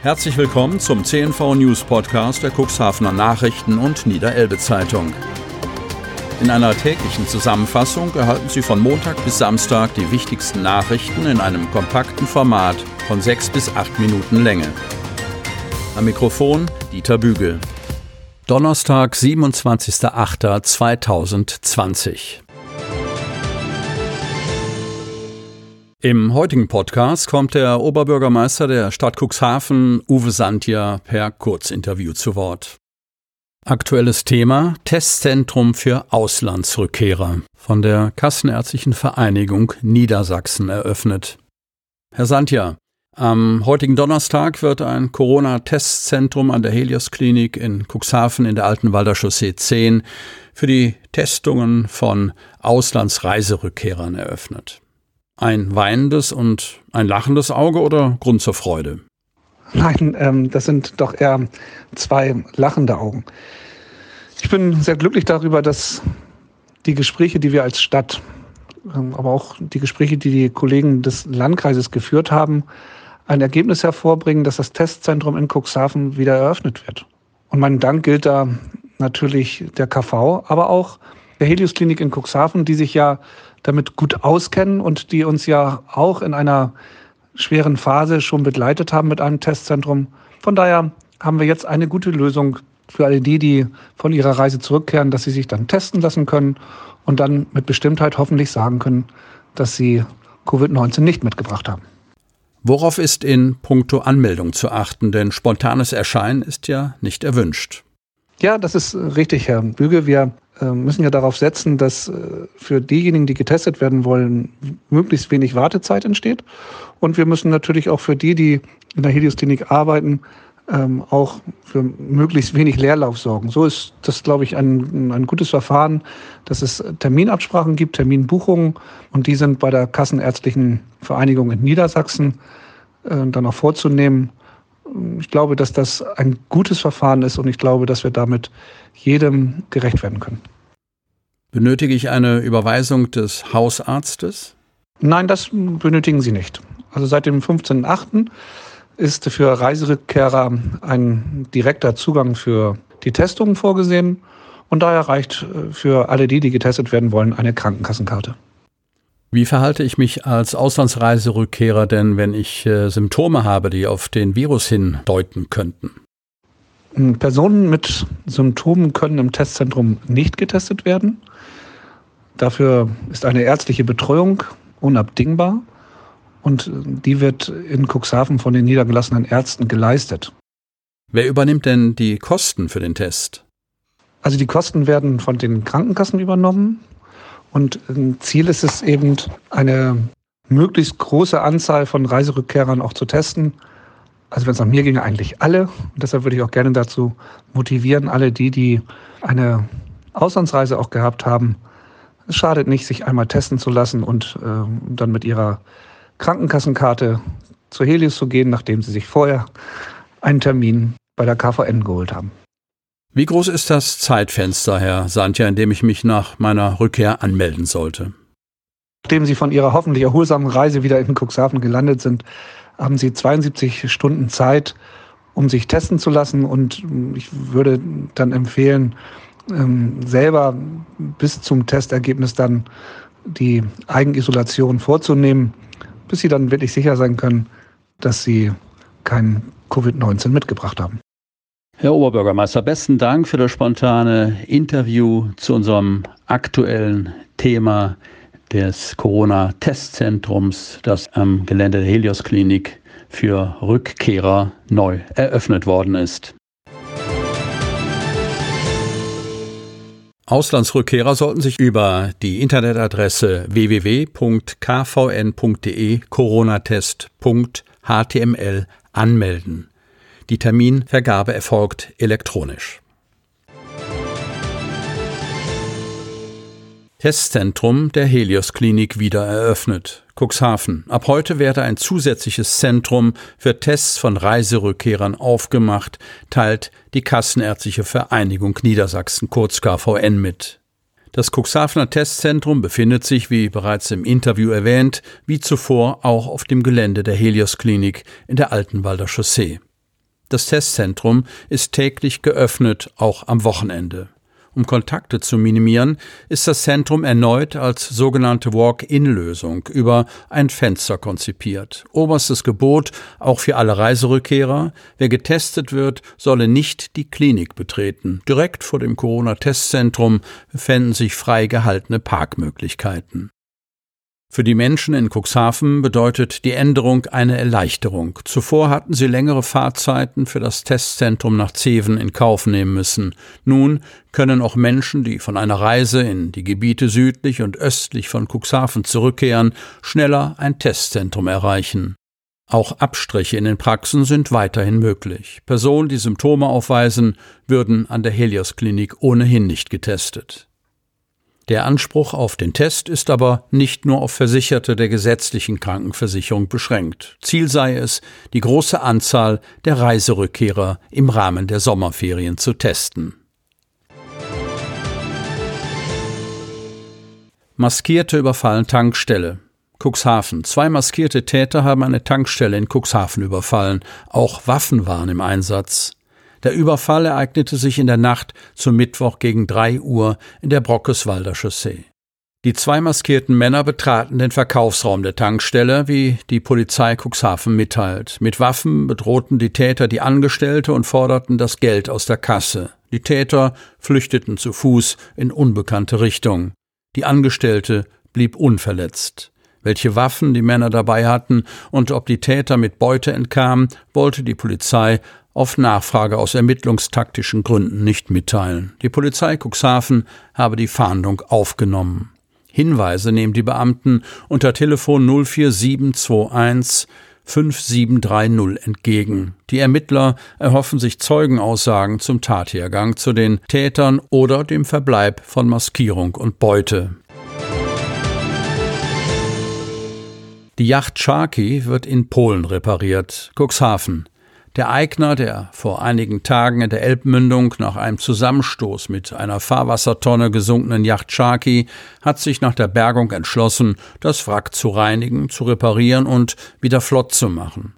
Herzlich willkommen zum CNV News Podcast der Cuxhavener Nachrichten und Niederelbe Zeitung. In einer täglichen Zusammenfassung erhalten Sie von Montag bis Samstag die wichtigsten Nachrichten in einem kompakten Format von sechs bis acht Minuten Länge. Am Mikrofon Dieter Bügel. Donnerstag, 27.08.2020. Im heutigen Podcast kommt der Oberbürgermeister der Stadt Cuxhaven, Uwe Santia, per Kurzinterview zu Wort. Aktuelles Thema Testzentrum für Auslandsrückkehrer von der Kassenärztlichen Vereinigung Niedersachsen eröffnet. Herr Santia, am heutigen Donnerstag wird ein Corona-Testzentrum an der Helios Klinik in Cuxhaven in der Altenwalder Chaussee 10 für die Testungen von Auslandsreiserückkehrern eröffnet. Ein weinendes und ein lachendes Auge oder Grund zur Freude? Nein, ähm, das sind doch eher zwei lachende Augen. Ich bin sehr glücklich darüber, dass die Gespräche, die wir als Stadt, ähm, aber auch die Gespräche, die die Kollegen des Landkreises geführt haben, ein Ergebnis hervorbringen, dass das Testzentrum in Cuxhaven wieder eröffnet wird. Und mein Dank gilt da natürlich der KV, aber auch der Helios Klinik in Cuxhaven, die sich ja damit gut auskennen und die uns ja auch in einer schweren Phase schon begleitet haben mit einem Testzentrum. Von daher haben wir jetzt eine gute Lösung für alle die, die von ihrer Reise zurückkehren, dass sie sich dann testen lassen können und dann mit Bestimmtheit hoffentlich sagen können, dass sie Covid-19 nicht mitgebracht haben. Worauf ist in puncto Anmeldung zu achten? Denn spontanes Erscheinen ist ja nicht erwünscht. Ja, das ist richtig, Herr Büge. Wir müssen ja darauf setzen, dass äh, für diejenigen, die getestet werden wollen, möglichst wenig Wartezeit entsteht. Und wir müssen natürlich auch für die, die in der Helios-Klinik arbeiten, ähm, auch für möglichst wenig Leerlauf sorgen. So ist das, glaube ich, ein, ein gutes Verfahren, dass es Terminabsprachen gibt, Terminbuchungen und die sind bei der Kassenärztlichen Vereinigung in Niedersachsen äh, dann auch vorzunehmen. Ich glaube, dass das ein gutes Verfahren ist und ich glaube, dass wir damit jedem gerecht werden können. Benötige ich eine Überweisung des Hausarztes? Nein, das benötigen Sie nicht. Also seit dem 15.8. ist für Reiserückkehrer ein direkter Zugang für die Testungen vorgesehen und daher reicht äh, für alle die, die getestet werden wollen, eine Krankenkassenkarte. Wie verhalte ich mich als Auslandsreiserückkehrer denn, wenn ich äh, Symptome habe, die auf den Virus hindeuten könnten? Personen mit Symptomen können im Testzentrum nicht getestet werden. Dafür ist eine ärztliche Betreuung unabdingbar und die wird in Cuxhaven von den niedergelassenen Ärzten geleistet. Wer übernimmt denn die Kosten für den Test? Also die Kosten werden von den Krankenkassen übernommen. Und Ziel ist es eben, eine möglichst große Anzahl von Reiserückkehrern auch zu testen. Also wenn es nach mir ginge, eigentlich alle. Und deshalb würde ich auch gerne dazu motivieren, alle die, die eine Auslandsreise auch gehabt haben, es schadet nicht, sich einmal testen zu lassen und äh, dann mit ihrer Krankenkassenkarte zur Helios zu gehen, nachdem sie sich vorher einen Termin bei der KVN geholt haben. Wie groß ist das Zeitfenster, Herr Santja, in dem ich mich nach meiner Rückkehr anmelden sollte? Nachdem Sie von Ihrer hoffentlich erholsamen Reise wieder in Cuxhaven gelandet sind, haben Sie 72 Stunden Zeit, um sich testen zu lassen. Und ich würde dann empfehlen, ähm, selber bis zum Testergebnis dann die Eigenisolation vorzunehmen, bis Sie dann wirklich sicher sein können, dass Sie kein Covid-19 mitgebracht haben. Herr Oberbürgermeister, besten Dank für das spontane Interview zu unserem aktuellen Thema des Corona-Testzentrums, das am Gelände der Helios Klinik für Rückkehrer neu eröffnet worden ist. Auslandsrückkehrer sollten sich über die Internetadresse www.kvn.de coronatest.html anmelden. Die Terminvergabe erfolgt elektronisch. Testzentrum der Helios Klinik wieder eröffnet. Cuxhaven. Ab heute werde ein zusätzliches Zentrum für Tests von Reiserückkehrern aufgemacht, teilt die Kassenärztliche Vereinigung Niedersachsen kurz KVN mit. Das Cuxhavener Testzentrum befindet sich, wie bereits im Interview erwähnt, wie zuvor auch auf dem Gelände der Helios Klinik in der Altenwalder Chaussee. Das Testzentrum ist täglich geöffnet, auch am Wochenende. Um Kontakte zu minimieren, ist das Zentrum erneut als sogenannte Walk-in-Lösung über ein Fenster konzipiert. Oberstes Gebot auch für alle Reiserückkehrer, wer getestet wird, solle nicht die Klinik betreten. Direkt vor dem Corona-Testzentrum befinden sich frei gehaltene Parkmöglichkeiten. Für die Menschen in Cuxhaven bedeutet die Änderung eine Erleichterung. Zuvor hatten sie längere Fahrzeiten für das Testzentrum nach Zeven in Kauf nehmen müssen. Nun können auch Menschen, die von einer Reise in die Gebiete südlich und östlich von Cuxhaven zurückkehren, schneller ein Testzentrum erreichen. Auch Abstriche in den Praxen sind weiterhin möglich. Personen, die Symptome aufweisen, würden an der Helios Klinik ohnehin nicht getestet. Der Anspruch auf den Test ist aber nicht nur auf Versicherte der gesetzlichen Krankenversicherung beschränkt. Ziel sei es, die große Anzahl der Reiserückkehrer im Rahmen der Sommerferien zu testen. Maskierte überfallen Tankstelle. Cuxhaven. Zwei maskierte Täter haben eine Tankstelle in Cuxhaven überfallen. Auch Waffen waren im Einsatz. Der Überfall ereignete sich in der Nacht zum Mittwoch gegen drei Uhr in der Brockeswalder Chaussee. Die zwei maskierten Männer betraten den Verkaufsraum der Tankstelle, wie die Polizei Cuxhaven mitteilt. Mit Waffen bedrohten die Täter die Angestellte und forderten das Geld aus der Kasse. Die Täter flüchteten zu Fuß in unbekannte Richtung. Die Angestellte blieb unverletzt. Welche Waffen die Männer dabei hatten und ob die Täter mit Beute entkamen, wollte die Polizei auf Nachfrage aus ermittlungstaktischen Gründen nicht mitteilen. Die Polizei Cuxhaven habe die Fahndung aufgenommen. Hinweise nehmen die Beamten unter Telefon 04721 5730 entgegen. Die Ermittler erhoffen sich Zeugenaussagen zum Tathergang zu den Tätern oder dem Verbleib von Maskierung und Beute. Die Yacht Sharky wird in Polen repariert. Cuxhaven. Der Eigner der vor einigen Tagen in der Elbmündung nach einem Zusammenstoß mit einer Fahrwassertonne gesunkenen Yacht Sharky hat sich nach der Bergung entschlossen, das Wrack zu reinigen, zu reparieren und wieder flott zu machen.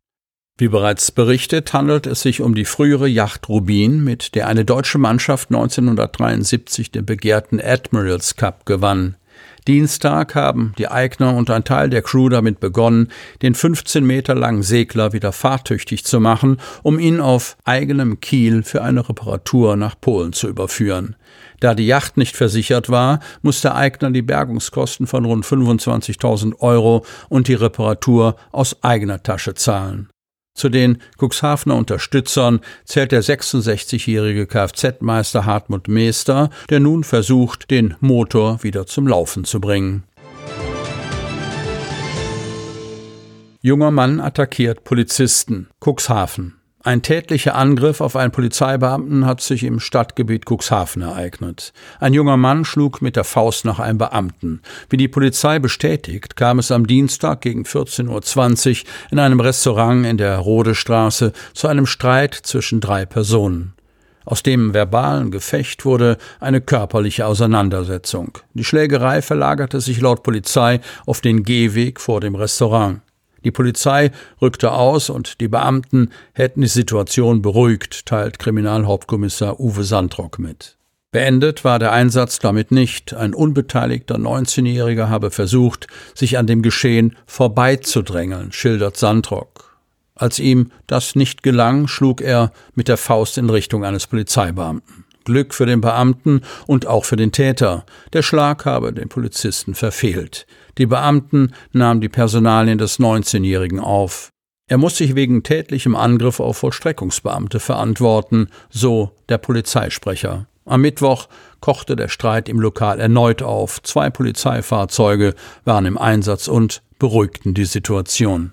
Wie bereits berichtet, handelt es sich um die frühere Yacht Rubin, mit der eine deutsche Mannschaft 1973 den begehrten Admirals Cup gewann. Dienstag haben die Eigner und ein Teil der Crew damit begonnen, den 15 Meter langen Segler wieder fahrtüchtig zu machen, um ihn auf eigenem Kiel für eine Reparatur nach Polen zu überführen. Da die Yacht nicht versichert war, musste Eigner die Bergungskosten von rund 25.000 Euro und die Reparatur aus eigener Tasche zahlen. Zu den Cuxhavener Unterstützern zählt der 66-jährige Kfz-Meister Hartmut Meester, der nun versucht, den Motor wieder zum Laufen zu bringen. Junger Mann attackiert Polizisten. Cuxhaven. Ein tätlicher Angriff auf einen Polizeibeamten hat sich im Stadtgebiet Cuxhaven ereignet. Ein junger Mann schlug mit der Faust nach einem Beamten. Wie die Polizei bestätigt, kam es am Dienstag gegen 14.20 Uhr in einem Restaurant in der Rodestraße zu einem Streit zwischen drei Personen. Aus dem verbalen Gefecht wurde eine körperliche Auseinandersetzung. Die Schlägerei verlagerte sich laut Polizei auf den Gehweg vor dem Restaurant. Die Polizei rückte aus und die Beamten hätten die Situation beruhigt, teilt Kriminalhauptkommissar Uwe Sandrock mit. Beendet war der Einsatz damit nicht. Ein unbeteiligter 19-Jähriger habe versucht, sich an dem Geschehen vorbeizudrängeln, schildert Sandrock. Als ihm das nicht gelang, schlug er mit der Faust in Richtung eines Polizeibeamten. Glück für den Beamten und auch für den Täter. Der Schlag habe den Polizisten verfehlt. Die Beamten nahmen die Personalien des 19-Jährigen auf. Er muss sich wegen tätlichem Angriff auf Vollstreckungsbeamte verantworten, so der Polizeisprecher. Am Mittwoch kochte der Streit im Lokal erneut auf. Zwei Polizeifahrzeuge waren im Einsatz und beruhigten die Situation.